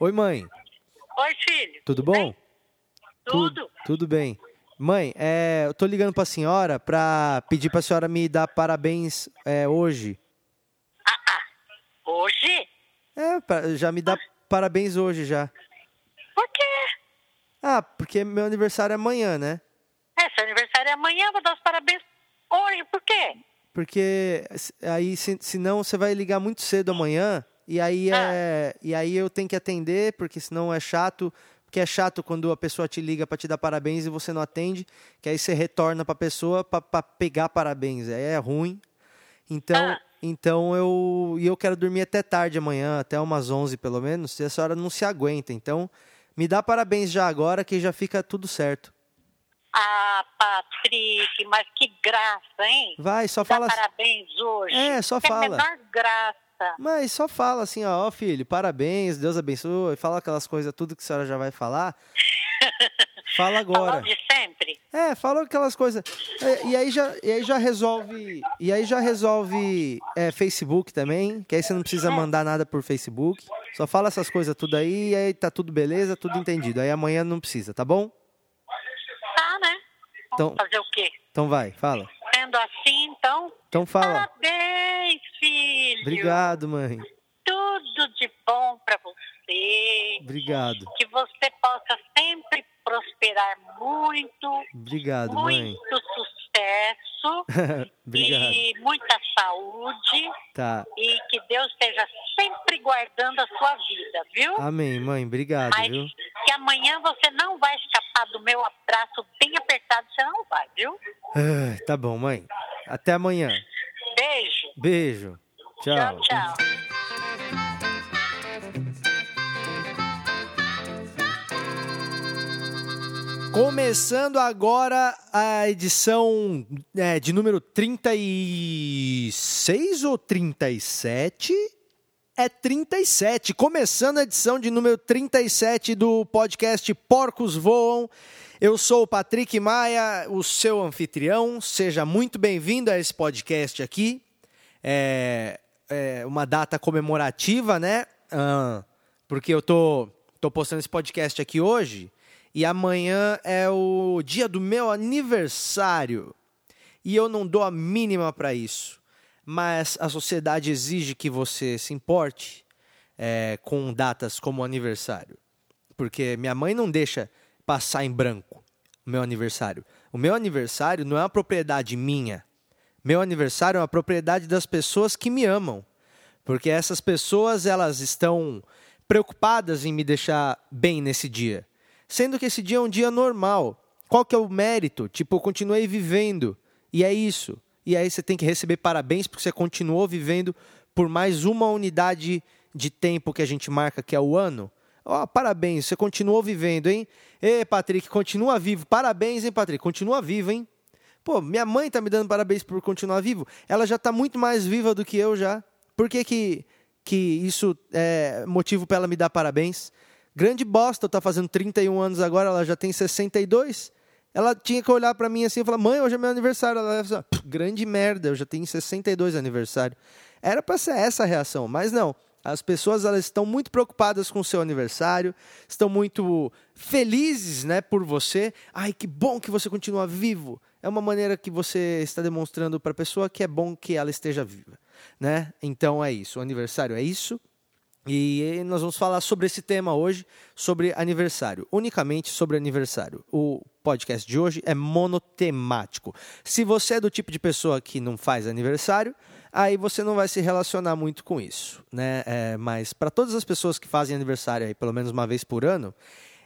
Oi, mãe. Oi, filho. Tudo bom? Tudo? Tudo bem. Mãe, é, eu tô ligando pra senhora pra pedir pra senhora me dar parabéns é, hoje. Hoje? É, pra- já me dá parabéns hoje já. Por quê? Ah, porque meu aniversário é amanhã, né? É, seu aniversário é amanhã, vou dar os parabéns hoje. Por quê? Porque aí, se, senão você vai ligar muito cedo amanhã e aí, é, e aí eu tenho que atender, porque senão é chato. Porque é chato quando a pessoa te liga pra te dar parabéns e você não atende, que aí você retorna pra pessoa pra pra pegar parabéns. Aí é ruim. Então, Ah. então eu, e eu quero dormir até tarde amanhã, até umas 11 pelo menos, e a senhora não se aguenta. Então, me dá parabéns já agora que já fica tudo certo. Ah, Patrick, mas que graça, hein? Vai, só Dá fala. parabéns hoje. É, só Tem a fala. menor graça. Mas só fala assim, ó, ó, filho, parabéns, Deus abençoe, fala aquelas coisas, tudo que a senhora já vai falar. Fala agora. De sempre. É, fala aquelas coisas. É, E aí já, e aí já resolve. E aí já resolve é, Facebook também, que aí você não precisa mandar nada por Facebook. Só fala essas coisas tudo aí, e aí tá tudo beleza, tudo entendido. Aí amanhã não precisa, tá bom? Tá, né? Vamos Então- fazer o quê? Então vai, fala. Sendo assim, então, Então fala. parabéns, filho. Obrigado, mãe. Tudo de bom pra você. Obrigado. Que você possa sempre prosperar muito. Obrigado, mãe. muito sucesso Obrigado. e muita saúde Tá. e que Deus esteja sempre guardando a sua vida, viu? Amém, mãe. Obrigado, Mas viu? que amanhã você não vai escapar do meu abraço bem apertado, você não vai, viu? Ah, tá bom, mãe. Até amanhã. Beijo. Beijo. Tchau. Tchau, tchau. Começando agora a edição é, de número 36 ou 37? É 37. Começando a edição de número 37 do podcast Porcos Voam. Eu sou o Patrick Maia, o seu anfitrião. Seja muito bem-vindo a esse podcast aqui. É, é uma data comemorativa, né? Ah, porque eu tô, tô postando esse podcast aqui hoje e amanhã é o dia do meu aniversário. E eu não dou a mínima para isso. Mas a sociedade exige que você se importe é, com datas como aniversário. Porque minha mãe não deixa passar em branco o meu aniversário. O meu aniversário não é uma propriedade minha. Meu aniversário é uma propriedade das pessoas que me amam. Porque essas pessoas elas estão preocupadas em me deixar bem nesse dia. Sendo que esse dia é um dia normal. Qual que é o mérito? Tipo, eu continuei vivendo. E é isso. E aí você tem que receber parabéns porque você continuou vivendo por mais uma unidade de tempo que a gente marca, que é o ano. Ó, parabéns, você continuou vivendo, hein? Ê, Patrick, continua vivo. Parabéns, hein, Patrick? Continua vivo, hein? Pô, minha mãe tá me dando parabéns por continuar vivo. Ela já tá muito mais viva do que eu já. Por que que, que isso é motivo para ela me dar parabéns? Grande bosta, eu tá fazendo 31 anos agora, ela já tem 62. Ela tinha que olhar para mim assim e falar: "Mãe, hoje é meu aniversário". Ela ia falar: "Grande merda, eu já tenho 62 aniversário". Era para ser essa a reação, mas não. As pessoas elas estão muito preocupadas com o seu aniversário, estão muito felizes, né, por você. Ai, que bom que você continua vivo. É uma maneira que você está demonstrando para a pessoa que é bom que ela esteja viva, né? Então é isso. O aniversário é isso. E nós vamos falar sobre esse tema hoje, sobre aniversário, unicamente sobre aniversário. O podcast de hoje é monotemático. Se você é do tipo de pessoa que não faz aniversário, aí você não vai se relacionar muito com isso, né? É, mas para todas as pessoas que fazem aniversário aí pelo menos uma vez por ano,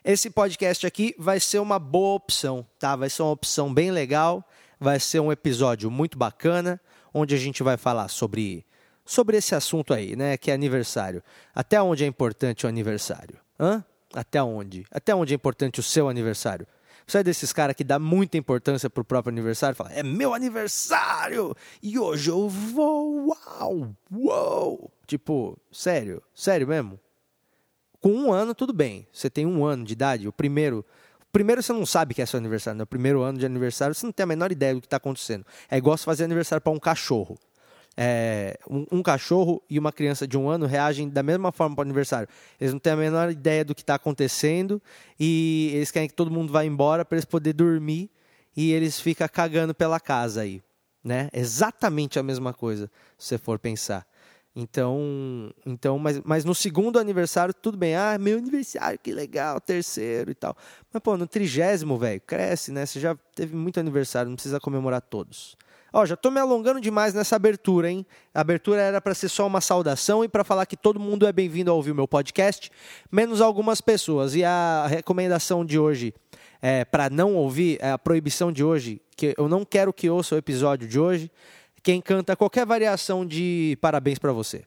esse podcast aqui vai ser uma boa opção, tá? Vai ser uma opção bem legal, vai ser um episódio muito bacana, onde a gente vai falar sobre sobre esse assunto aí, né, que é aniversário. Até onde é importante o aniversário? Hã? Até onde? Até onde é importante o seu aniversário? Você é desses caras que dá muita importância pro próprio aniversário? Fala, é meu aniversário! E hoje eu vou! Uau! Uau! Tipo, sério? Sério mesmo? Com um ano, tudo bem. Você tem um ano de idade, o primeiro. Primeiro você não sabe que é seu aniversário, no primeiro ano de aniversário você não tem a menor ideia do que está acontecendo. É igual você fazer aniversário para um cachorro. É, um, um, cachorro e uma criança de um ano reagem da mesma forma para o aniversário. Eles não têm a menor ideia do que está acontecendo e eles querem que todo mundo vá embora para eles poderem dormir e eles ficam cagando pela casa aí. Né? Exatamente a mesma coisa, se você for pensar. Então, então mas, mas no segundo aniversário, tudo bem. Ah, meu aniversário, que legal, terceiro e tal. Mas, pô, no trigésimo, velho, cresce, né? Você já teve muito aniversário, não precisa comemorar todos. Ó, já tô me alongando demais nessa abertura, hein? A abertura era para ser só uma saudação e para falar que todo mundo é bem-vindo a ouvir o meu podcast, menos algumas pessoas. E a recomendação de hoje é para não ouvir, é a proibição de hoje, que eu não quero que ouça o episódio de hoje quem canta qualquer variação de parabéns para você.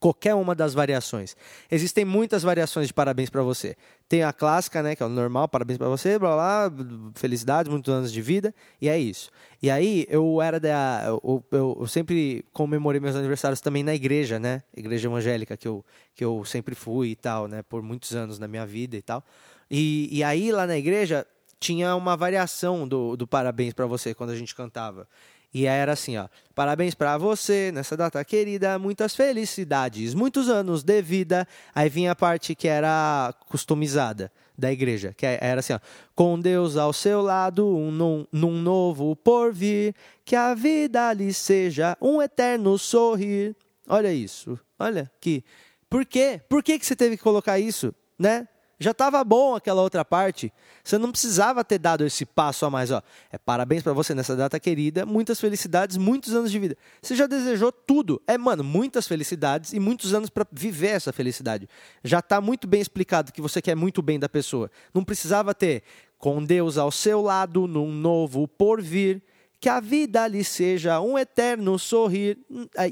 Qualquer uma das variações. Existem muitas variações de parabéns para você. Tem a clássica, né, que é o normal, parabéns para você, blá blá, felicidades, muitos anos de vida, e é isso. E aí eu era da eu, eu, eu, sempre comemorei meus aniversários também na igreja, né? Igreja evangélica que eu que eu sempre fui e tal, né, por muitos anos na minha vida e tal. E, e aí lá na igreja tinha uma variação do, do parabéns para você quando a gente cantava. E era assim, ó. Parabéns para você nessa data querida, muitas felicidades, muitos anos de vida. Aí vinha a parte que era customizada da igreja, que era assim, ó. Com Deus ao seu lado, um, num, num novo porvir, que a vida lhe seja um eterno sorrir. Olha isso, olha que. Por quê? Por que, que você teve que colocar isso, né? Já estava bom aquela outra parte. Você não precisava ter dado esse passo a mais. Ó. É parabéns para você nessa data querida, muitas felicidades, muitos anos de vida. Você já desejou tudo. É, mano, muitas felicidades e muitos anos para viver essa felicidade. Já está muito bem explicado que você quer muito bem da pessoa. Não precisava ter com Deus ao seu lado num novo porvir que a vida lhe seja um eterno sorrir.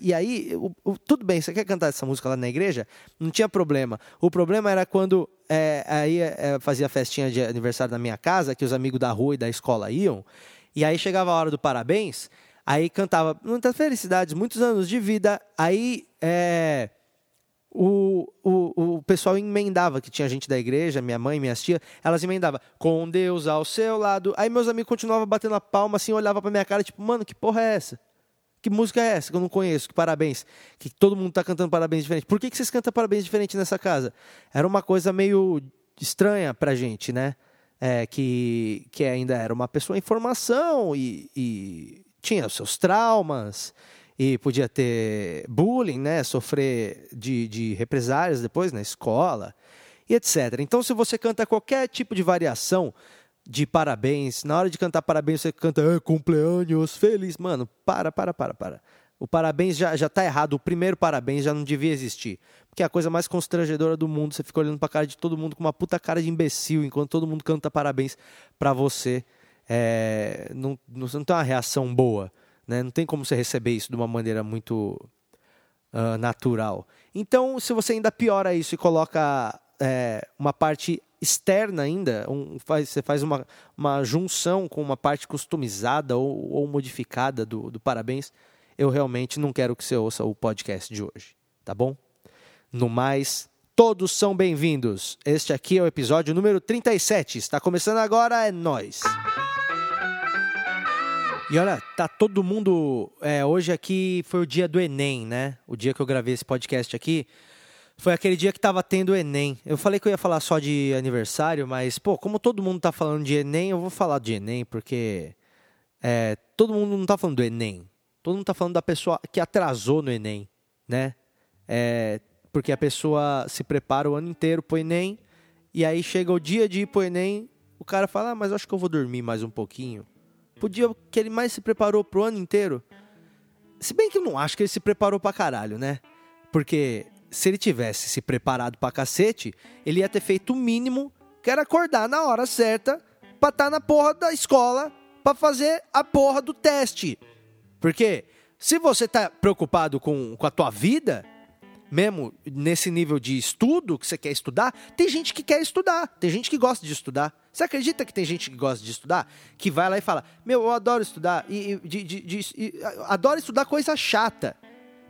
E aí, o, o, tudo bem, você quer cantar essa música lá na igreja? Não tinha problema. O problema era quando é, aí é, fazia festinha de aniversário na minha casa, que os amigos da rua e da escola iam, e aí chegava a hora do parabéns, aí cantava muitas felicidades, muitos anos de vida, aí é, o, o, o pessoal emendava, que tinha gente da igreja, minha mãe, minhas tias, elas emendavam, com Deus ao seu lado. Aí meus amigos continuavam batendo a palma, assim, olhava pra minha cara, tipo, mano, que porra é essa? Que música é essa que eu não conheço? Que parabéns. Que todo mundo tá cantando parabéns diferente. Por que, que vocês cantam parabéns diferente nessa casa? Era uma coisa meio estranha pra gente, né? É, que, que ainda era uma pessoa em formação e, e tinha os seus traumas e podia ter bullying, né? Sofrer de, de represálias depois na escola e etc. Então, se você canta qualquer tipo de variação de parabéns, na hora de cantar parabéns, você canta é, cumpleaños feliz. Mano, para, para, para, para. O parabéns já, já tá errado. O primeiro parabéns já não devia existir. Porque é a coisa mais constrangedora do mundo. Você fica olhando pra cara de todo mundo com uma puta cara de imbecil, enquanto todo mundo canta parabéns para você. É, não, não, não tem uma reação boa. Né? Não tem como você receber isso de uma maneira muito uh, natural. Então, se você ainda piora isso e coloca é, uma parte externa ainda, um, faz, você faz uma, uma junção com uma parte customizada ou, ou modificada do, do parabéns, eu realmente não quero que você ouça o podcast de hoje, tá bom? No mais, todos são bem-vindos. Este aqui é o episódio número 37. Está começando agora, é nós. E olha, tá todo mundo. É, hoje aqui foi o dia do Enem, né? O dia que eu gravei esse podcast aqui. Foi aquele dia que tava tendo Enem. Eu falei que eu ia falar só de aniversário, mas, pô, como todo mundo tá falando de Enem, eu vou falar de Enem, porque é, todo mundo não tá falando do Enem. Todo mundo tá falando da pessoa que atrasou no Enem, né? É, porque a pessoa se prepara o ano inteiro pro Enem, e aí chega o dia de ir pro Enem, o cara fala, ah, mas acho que eu vou dormir mais um pouquinho. Podia que ele mais se preparou pro ano inteiro. Se bem que eu não acho que ele se preparou pra caralho, né? Porque se ele tivesse se preparado pra cacete, ele ia ter feito o mínimo, que era acordar na hora certa pra estar tá na porra da escola pra fazer a porra do teste. Porque se você tá preocupado com, com a tua vida, mesmo nesse nível de estudo que você quer estudar, tem gente que quer estudar, tem gente que gosta de estudar. Você acredita que tem gente que gosta de estudar? Que vai lá e fala: Meu, eu adoro estudar, e, de, de, de, e adoro estudar coisa chata.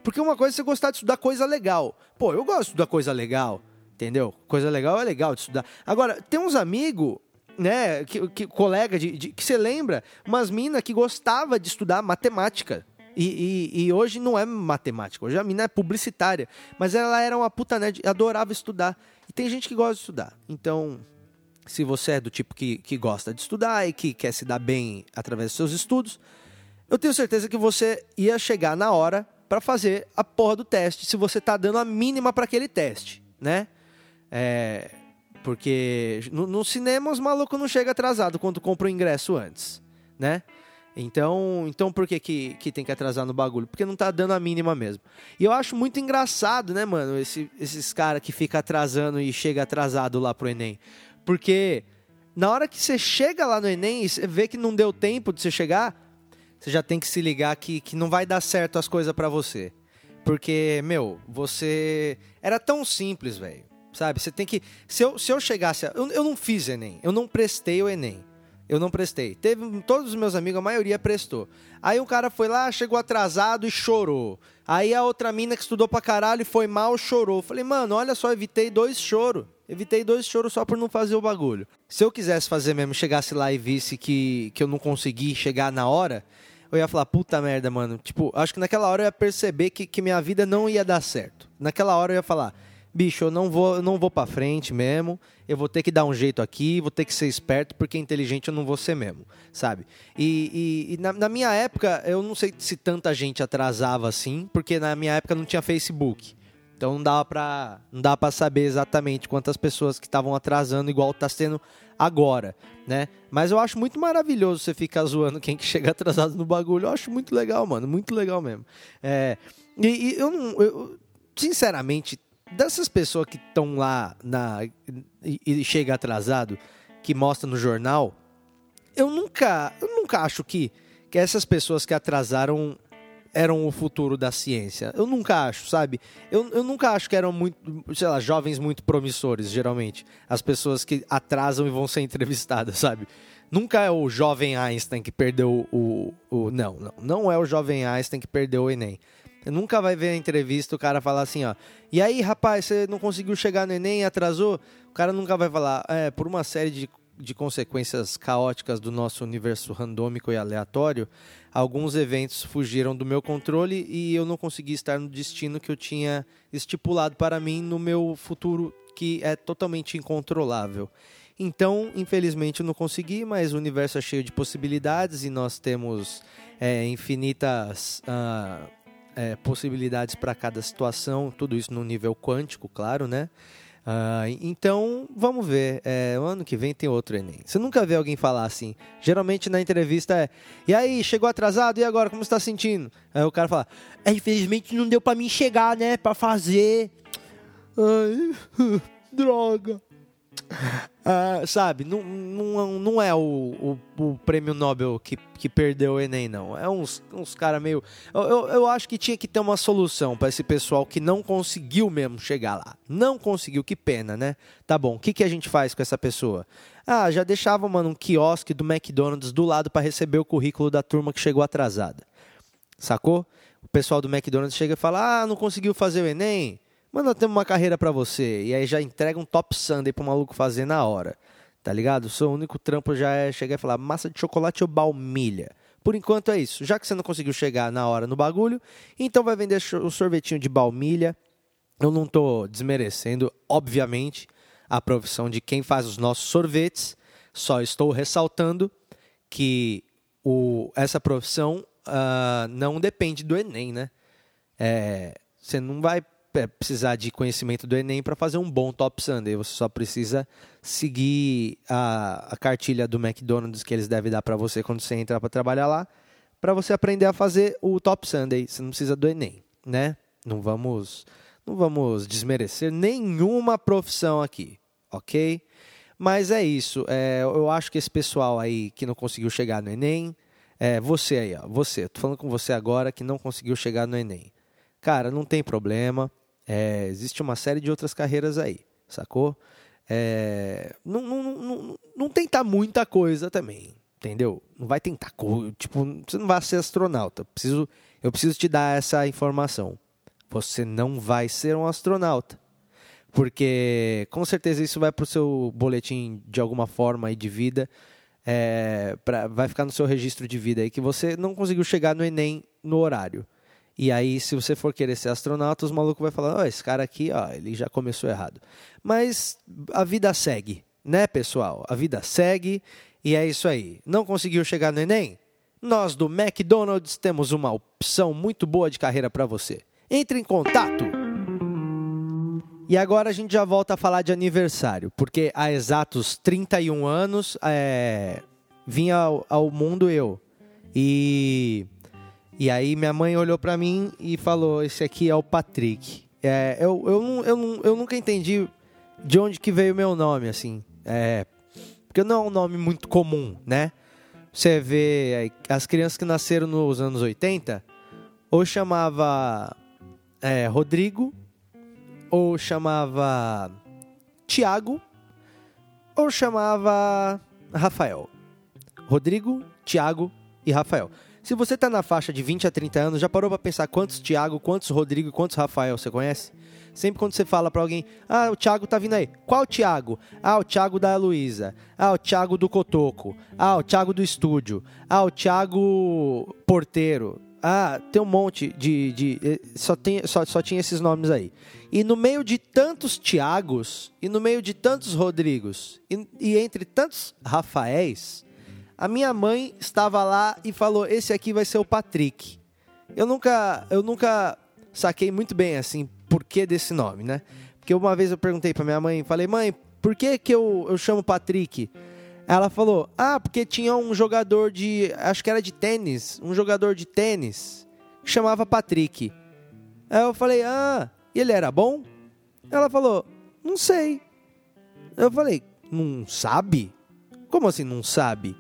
Porque uma coisa é você gostar de estudar coisa legal. Pô, eu gosto de estudar coisa legal, entendeu? Coisa legal é legal de estudar. Agora, tem uns amigos né, que, que colega de, de, que você lembra, umas minas que gostava de estudar matemática. E, e, e, hoje não é matemática, hoje a mina é publicitária. Mas ela era uma puta nerd, adorava estudar. E tem gente que gosta de estudar. Então, se você é do tipo que, que gosta de estudar e que quer se dar bem através dos seus estudos, eu tenho certeza que você ia chegar na hora para fazer a porra do teste, se você tá dando a mínima para aquele teste, né? É, porque no, no, cinema os malucos não chegam atrasado quando compra o ingresso antes, né? Então, então por que, que, que tem que atrasar no bagulho? Porque não tá dando a mínima mesmo. E eu acho muito engraçado, né, mano, esse, esses caras que fica atrasando e chega atrasado lá pro Enem. Porque na hora que você chega lá no Enem e vê que não deu tempo de você chegar, você já tem que se ligar que, que não vai dar certo as coisas para você. Porque, meu, você. Era tão simples, velho. Sabe? Você tem que. Se eu, se eu chegasse. A... Eu, eu não fiz Enem. Eu não prestei o Enem. Eu não prestei. Teve todos os meus amigos, a maioria prestou. Aí um cara foi lá, chegou atrasado e chorou. Aí a outra mina que estudou pra caralho e foi mal, chorou. Falei, mano, olha só, evitei dois choros. Evitei dois choros só por não fazer o bagulho. Se eu quisesse fazer mesmo, chegasse lá e visse que, que eu não consegui chegar na hora, eu ia falar, puta merda, mano. Tipo, acho que naquela hora eu ia perceber que, que minha vida não ia dar certo. Naquela hora eu ia falar, bicho, eu não vou, eu não vou para frente mesmo. Eu vou ter que dar um jeito aqui, vou ter que ser esperto, porque inteligente eu não vou ser mesmo, sabe? E, e, e na, na, minha época, eu não sei se tanta gente atrasava assim, porque na minha época não tinha Facebook. Então não dava pra, não dava pra saber exatamente quantas pessoas que estavam atrasando, igual tá sendo agora, né? Mas eu acho muito maravilhoso você ficar zoando quem que chega atrasado no bagulho. Eu acho muito legal, mano. Muito legal mesmo. É, e, e eu não. Eu, sinceramente, dessas pessoas que estão lá na, e, e chega atrasado, que mostra no jornal, eu nunca, eu nunca acho que, que essas pessoas que atrasaram eram o futuro da ciência. Eu nunca acho, sabe? Eu, eu nunca acho que eram muito, sei lá, jovens muito promissores, geralmente. As pessoas que atrasam e vão ser entrevistadas, sabe? Nunca é o jovem Einstein que perdeu o. o não, não. Não é o jovem Einstein que perdeu o Enem. Nunca vai ver a entrevista o cara falar assim, ó. E aí, rapaz, você não conseguiu chegar no Enem e atrasou? O cara nunca vai falar, é, por uma série de de consequências caóticas do nosso universo randômico e aleatório, alguns eventos fugiram do meu controle e eu não consegui estar no destino que eu tinha estipulado para mim no meu futuro que é totalmente incontrolável. Então, infelizmente, eu não consegui, mas o universo é cheio de possibilidades e nós temos é, infinitas uh, é, possibilidades para cada situação, tudo isso no nível quântico, claro, né? Uh, então, vamos ver. É, o ano que vem tem outro Enem. Você nunca vê alguém falar assim. Geralmente na entrevista é: E aí, chegou atrasado? E agora, como você está sentindo? Aí o cara fala: é, Infelizmente não deu para mim chegar, né? Para fazer. Ai, droga. Uh, sabe, não, não, não é o, o, o, prêmio Nobel que, que perdeu o Enem, não. É uns, uns caras meio. Eu, eu, eu, acho que tinha que ter uma solução para esse pessoal que não conseguiu mesmo chegar lá. Não conseguiu, que pena, né? Tá bom, o que, que a gente faz com essa pessoa? Ah, já deixava, mano, um quiosque do McDonald's do lado para receber o currículo da turma que chegou atrasada. Sacou? O pessoal do McDonald's chega e fala: Ah, não conseguiu fazer o Enem? Nós temos uma carreira para você. E aí já entrega um top sundae pro maluco fazer na hora. Tá ligado? O seu único trampo já é chegar e falar massa de chocolate ou baunilha. Por enquanto é isso. Já que você não conseguiu chegar na hora no bagulho, então vai vender o sorvetinho de baunilha. Eu não tô desmerecendo, obviamente, a profissão de quem faz os nossos sorvetes. Só estou ressaltando que o, essa profissão uh, não depende do Enem, né? É, você não vai precisar de conhecimento do Enem para fazer um bom Top Sunday. Você só precisa seguir a, a cartilha do McDonald's que eles devem dar para você quando você entrar para trabalhar lá, para você aprender a fazer o Top Sunday. Você não precisa do Enem, né? Não vamos, não vamos desmerecer nenhuma profissão aqui, ok? Mas é isso. É, eu acho que esse pessoal aí que não conseguiu chegar no Enem, é, você aí, ó, você, tô falando com você agora que não conseguiu chegar no Enem. Cara, não tem problema. É, existe uma série de outras carreiras aí, sacou? É, não, não, não, não tentar muita coisa também, entendeu? Não vai tentar, tipo, você não vai ser astronauta. Preciso, eu preciso te dar essa informação. Você não vai ser um astronauta. Porque com certeza isso vai para o seu boletim de alguma forma aí de vida. É, pra, vai ficar no seu registro de vida aí que você não conseguiu chegar no Enem no horário. E aí, se você for querer ser astronauta, os malucos vão falar: oh, esse cara aqui, ó, ele já começou errado. Mas a vida segue, né, pessoal? A vida segue e é isso aí. Não conseguiu chegar no Enem? Nós do McDonald's temos uma opção muito boa de carreira para você. Entre em contato! E agora a gente já volta a falar de aniversário, porque há exatos 31 anos é, vinha ao, ao mundo eu. E e aí minha mãe olhou para mim e falou: Esse aqui é o Patrick. É, eu, eu, eu, eu, nunca entendi de onde que veio o meu nome, assim. É, porque não é um nome muito comum, né? Você vê as crianças que nasceram nos anos 80, ou chamava é, Rodrigo, ou chamava Tiago, ou chamava Rafael. Rodrigo, Tiago e Rafael. Se você está na faixa de 20 a 30 anos, já parou para pensar quantos Thiago, quantos Rodrigo, quantos Rafael você conhece? Sempre quando você fala para alguém, ah, o Thiago tá vindo aí. Qual Thiago? Ah, o Thiago da Luísa. Ah, o Thiago do Cotoco. Ah, o Thiago do estúdio. Ah, o Thiago porteiro. Ah, tem um monte de. de eh, só, tem, só, só tinha esses nomes aí. E no meio de tantos Tiagos, e no meio de tantos Rodrigos, e, e entre tantos Rafaéis, a minha mãe estava lá e falou: "Esse aqui vai ser o Patrick". Eu nunca, eu nunca saquei muito bem assim por que desse nome, né? Porque uma vez eu perguntei para minha mãe, falei: "Mãe, por que que eu, eu chamo Patrick?" Ela falou: "Ah, porque tinha um jogador de, acho que era de tênis, um jogador de tênis que chamava Patrick". Aí eu falei: "Ah, ele era bom?" Ela falou: "Não sei". Eu falei: "Não sabe? Como assim não sabe?"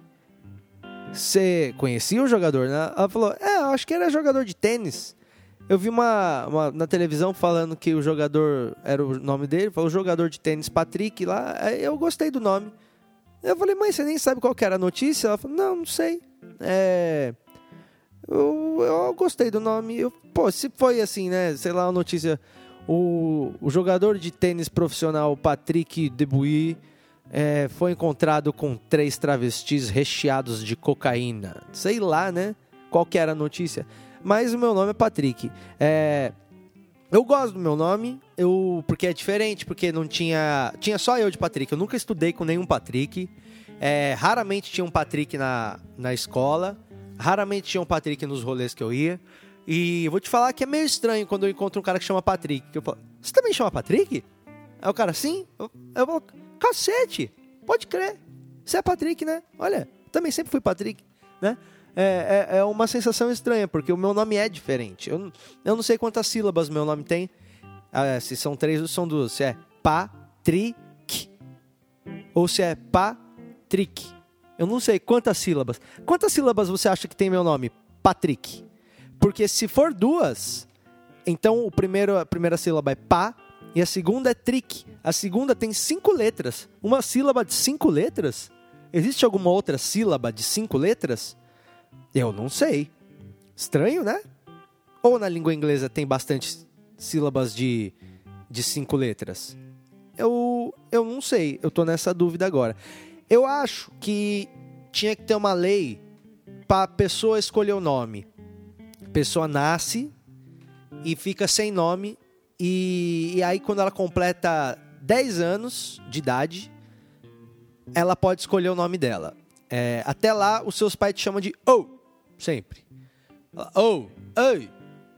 Você conhecia o jogador? Né? Ela falou: É, acho que era jogador de tênis. Eu vi uma, uma, na televisão falando que o jogador era o nome dele, falou jogador de tênis Patrick lá. Eu gostei do nome. Eu falei, mãe, você nem sabe qual era a notícia? Ela falou, não, não sei. É. Eu, eu gostei do nome. Eu, pô, se foi assim, né? Sei lá, a notícia. O, o jogador de tênis profissional Patrick Debuy é, foi encontrado com três travestis recheados de cocaína. Sei lá, né? Qual que era a notícia. Mas o meu nome é Patrick. É, eu gosto do meu nome, eu porque é diferente, porque não tinha. Tinha só eu de Patrick. Eu nunca estudei com nenhum Patrick. É, raramente tinha um Patrick na, na escola. Raramente tinha um Patrick nos rolês que eu ia. E vou te falar que é meio estranho quando eu encontro um cara que chama Patrick. eu falo, você também chama Patrick? Aí o cara, sim? Eu, vou. Cacete! Pode crer. Você é Patrick, né? Olha, também sempre fui Patrick, né? É, é, é, uma sensação estranha, porque o meu nome é diferente. Eu, eu não sei quantas sílabas meu nome tem. Ah, se são três ou são duas. Se é Patrick ou se é Patrick. Eu não sei quantas sílabas. Quantas sílabas você acha que tem meu nome? Patrick. Porque se for duas, então o primeiro, a primeira sílaba é pa e a segunda é trick. A segunda tem cinco letras. Uma sílaba de cinco letras? Existe alguma outra sílaba de cinco letras? Eu não sei. Estranho, né? Ou na língua inglesa tem bastante sílabas de, de cinco letras? Eu, eu não sei. Eu tô nessa dúvida agora. Eu acho que tinha que ter uma lei para a pessoa escolher o nome. A pessoa nasce e fica sem nome e, e aí, quando ela completa 10 anos de idade, ela pode escolher o nome dela. É, até lá, os seus pais te chamam de O, sempre. O, oi,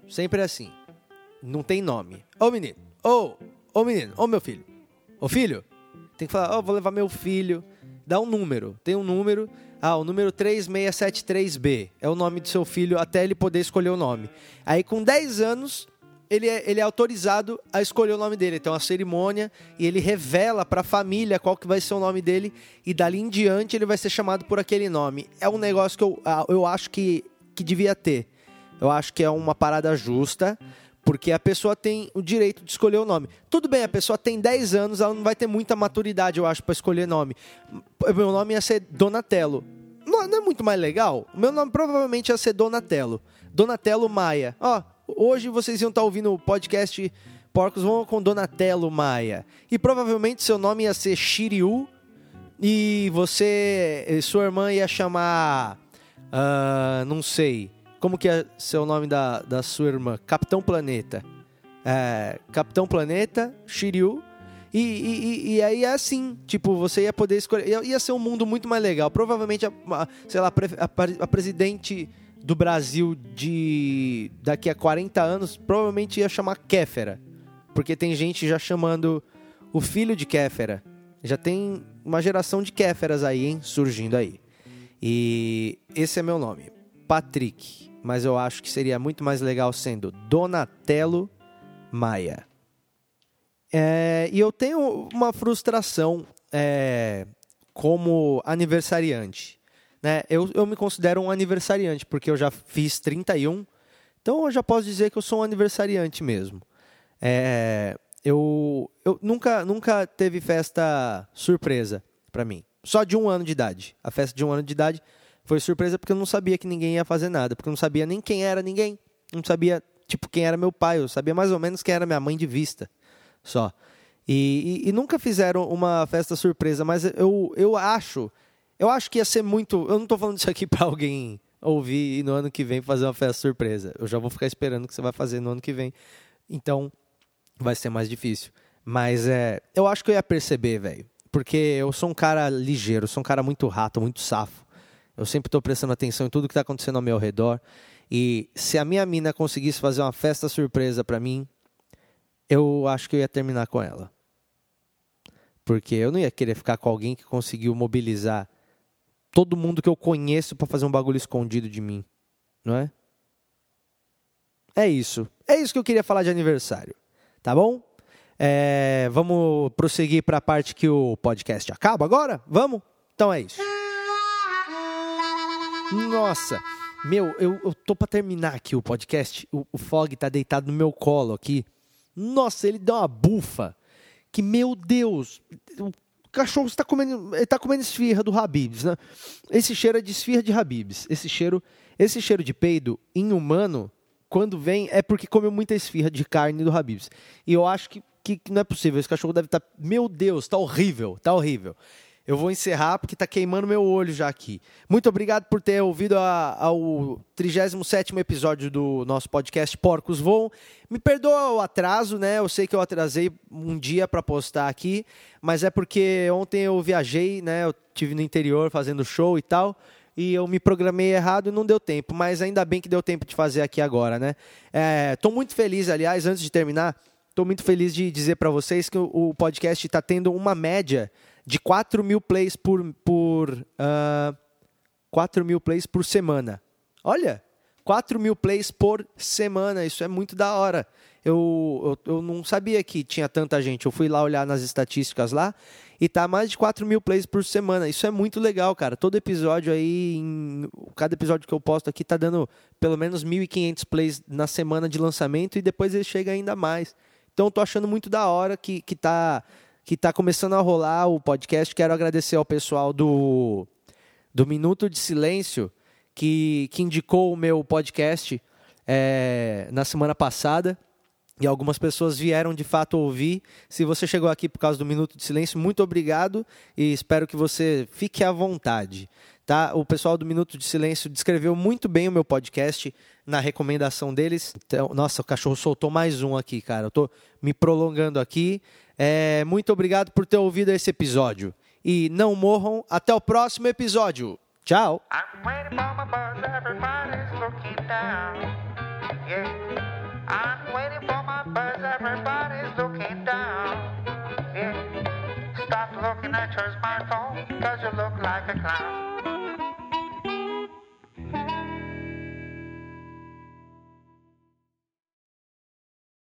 sempre é assim. Não tem nome. Ô menino, ô, ô menino, ô meu filho. Ô filho, tem que falar, ó, oh, vou levar meu filho. Dá um número, tem um número. Ah, o número 3673B é o nome do seu filho até ele poder escolher o nome. Aí com 10 anos, ele é, ele é autorizado a escolher o nome dele. Então, a cerimônia e ele revela para a família qual que vai ser o nome dele e dali em diante ele vai ser chamado por aquele nome. É um negócio que eu, eu acho que, que devia ter. Eu acho que é uma parada justa, porque a pessoa tem o direito de escolher o nome. Tudo bem, a pessoa tem 10 anos, ela não vai ter muita maturidade, eu acho, para escolher nome. Meu nome ia ser Donatello. Não, não é muito mais legal? O meu nome provavelmente ia ser Donatello. Donatello Maia. Ó, Hoje vocês iam estar ouvindo o podcast Porcos Vão com Donatello Maia. E provavelmente seu nome ia ser Shiryu. E você, sua irmã ia chamar, uh, não sei, como que é seu nome da, da sua irmã? Capitão Planeta. É, Capitão Planeta, Shiryu. E, e, e, aí é assim, tipo, você ia poder escolher. Ia, ia ser um mundo muito mais legal. Provavelmente, a, a sei lá, a, a, presidente do Brasil de daqui a 40 anos provavelmente ia chamar Kéfera. Porque tem gente já chamando o filho de Kéfera. Já tem uma geração de Kéferas aí, hein, surgindo aí. E esse é meu nome, Patrick. Mas eu acho que seria muito mais legal sendo Donatello Maia. É, e eu tenho uma frustração é, como aniversariante. Né? Eu, eu me considero um aniversariante, porque eu já fiz 31, então eu já posso dizer que eu sou um aniversariante mesmo. É, eu, eu nunca, nunca teve festa surpresa para mim. Só de um ano de idade. A festa de um ano de idade foi surpresa porque eu não sabia que ninguém ia fazer nada, porque eu não sabia nem quem era ninguém. Não sabia, tipo, quem era meu pai. Eu sabia mais ou menos quem era minha mãe de vista. Só. E, e, e nunca fizeram uma festa surpresa, mas eu, eu acho. Eu acho que ia ser muito. Eu não estou falando isso aqui para alguém ouvir e no ano que vem fazer uma festa surpresa. Eu já vou ficar esperando o que você vai fazer no ano que vem. Então, vai ser mais difícil. Mas é, eu acho que eu ia perceber, velho. Porque eu sou um cara ligeiro, sou um cara muito rato, muito safo. Eu sempre estou prestando atenção em tudo que está acontecendo ao meu redor. E se a minha mina conseguisse fazer uma festa surpresa para mim, eu acho que eu ia terminar com ela. Porque eu não ia querer ficar com alguém que conseguiu mobilizar todo mundo que eu conheço para fazer um bagulho escondido de mim, não é? É isso. É isso que eu queria falar de aniversário. Tá bom? É, vamos prosseguir para a parte que o podcast acaba agora? Vamos? Então é isso. Nossa, meu, eu, eu tô para terminar aqui o podcast. O, o Fog tá deitado no meu colo aqui. Nossa, ele deu uma bufa. Que, meu Deus, cachorro está comendo, ele tá comendo esfirra do Habibs, né? Esse cheiro é de esfirra de Habibs. Esse cheiro, esse cheiro de peido em humano quando vem é porque comeu muita esfirra de carne do Habibs. E eu acho que, que não é possível. Esse cachorro deve estar. Tá, meu Deus, tá horrível, tá horrível. Eu vou encerrar porque tá queimando meu olho já aqui. Muito obrigado por ter ouvido ao 37 episódio do nosso podcast Porcos Voam. Me perdoa o atraso, né? Eu sei que eu atrasei um dia para postar aqui, mas é porque ontem eu viajei, né? Eu tive no interior fazendo show e tal e eu me programei errado e não deu tempo, mas ainda bem que deu tempo de fazer aqui agora, né? Estou é, muito feliz, aliás, antes de terminar, estou muito feliz de dizer para vocês que o, o podcast está tendo uma média de 4 mil plays por, por uh, ah, 4 mil plays por semana. Olha, 4 mil plays por semana, isso é muito da hora. Eu, eu, eu, não sabia que tinha tanta gente. Eu fui lá olhar nas estatísticas lá e tá mais de 4 mil plays por semana. Isso é muito legal, cara. Todo episódio aí, em, cada episódio que eu posto aqui tá dando pelo menos 1.500 plays na semana de lançamento e depois ele chega ainda mais. Então eu tô achando muito da hora que, que, tá, que tá começando a rolar o podcast. Quero agradecer ao pessoal do, do Minuto de Silêncio que, que indicou o meu podcast é, na semana passada. E algumas pessoas vieram de fato ouvir. Se você chegou aqui por causa do Minuto de Silêncio, muito obrigado e espero que você fique à vontade. Tá? O pessoal do Minuto de Silêncio descreveu muito bem o meu podcast na recomendação deles. Então, nossa, o cachorro soltou mais um aqui, cara. Eu estou me prolongando aqui. É, muito obrigado por ter ouvido esse episódio. E não morram. Até o próximo episódio. Tchau. Looking at your smartphone, cause you look like a clown.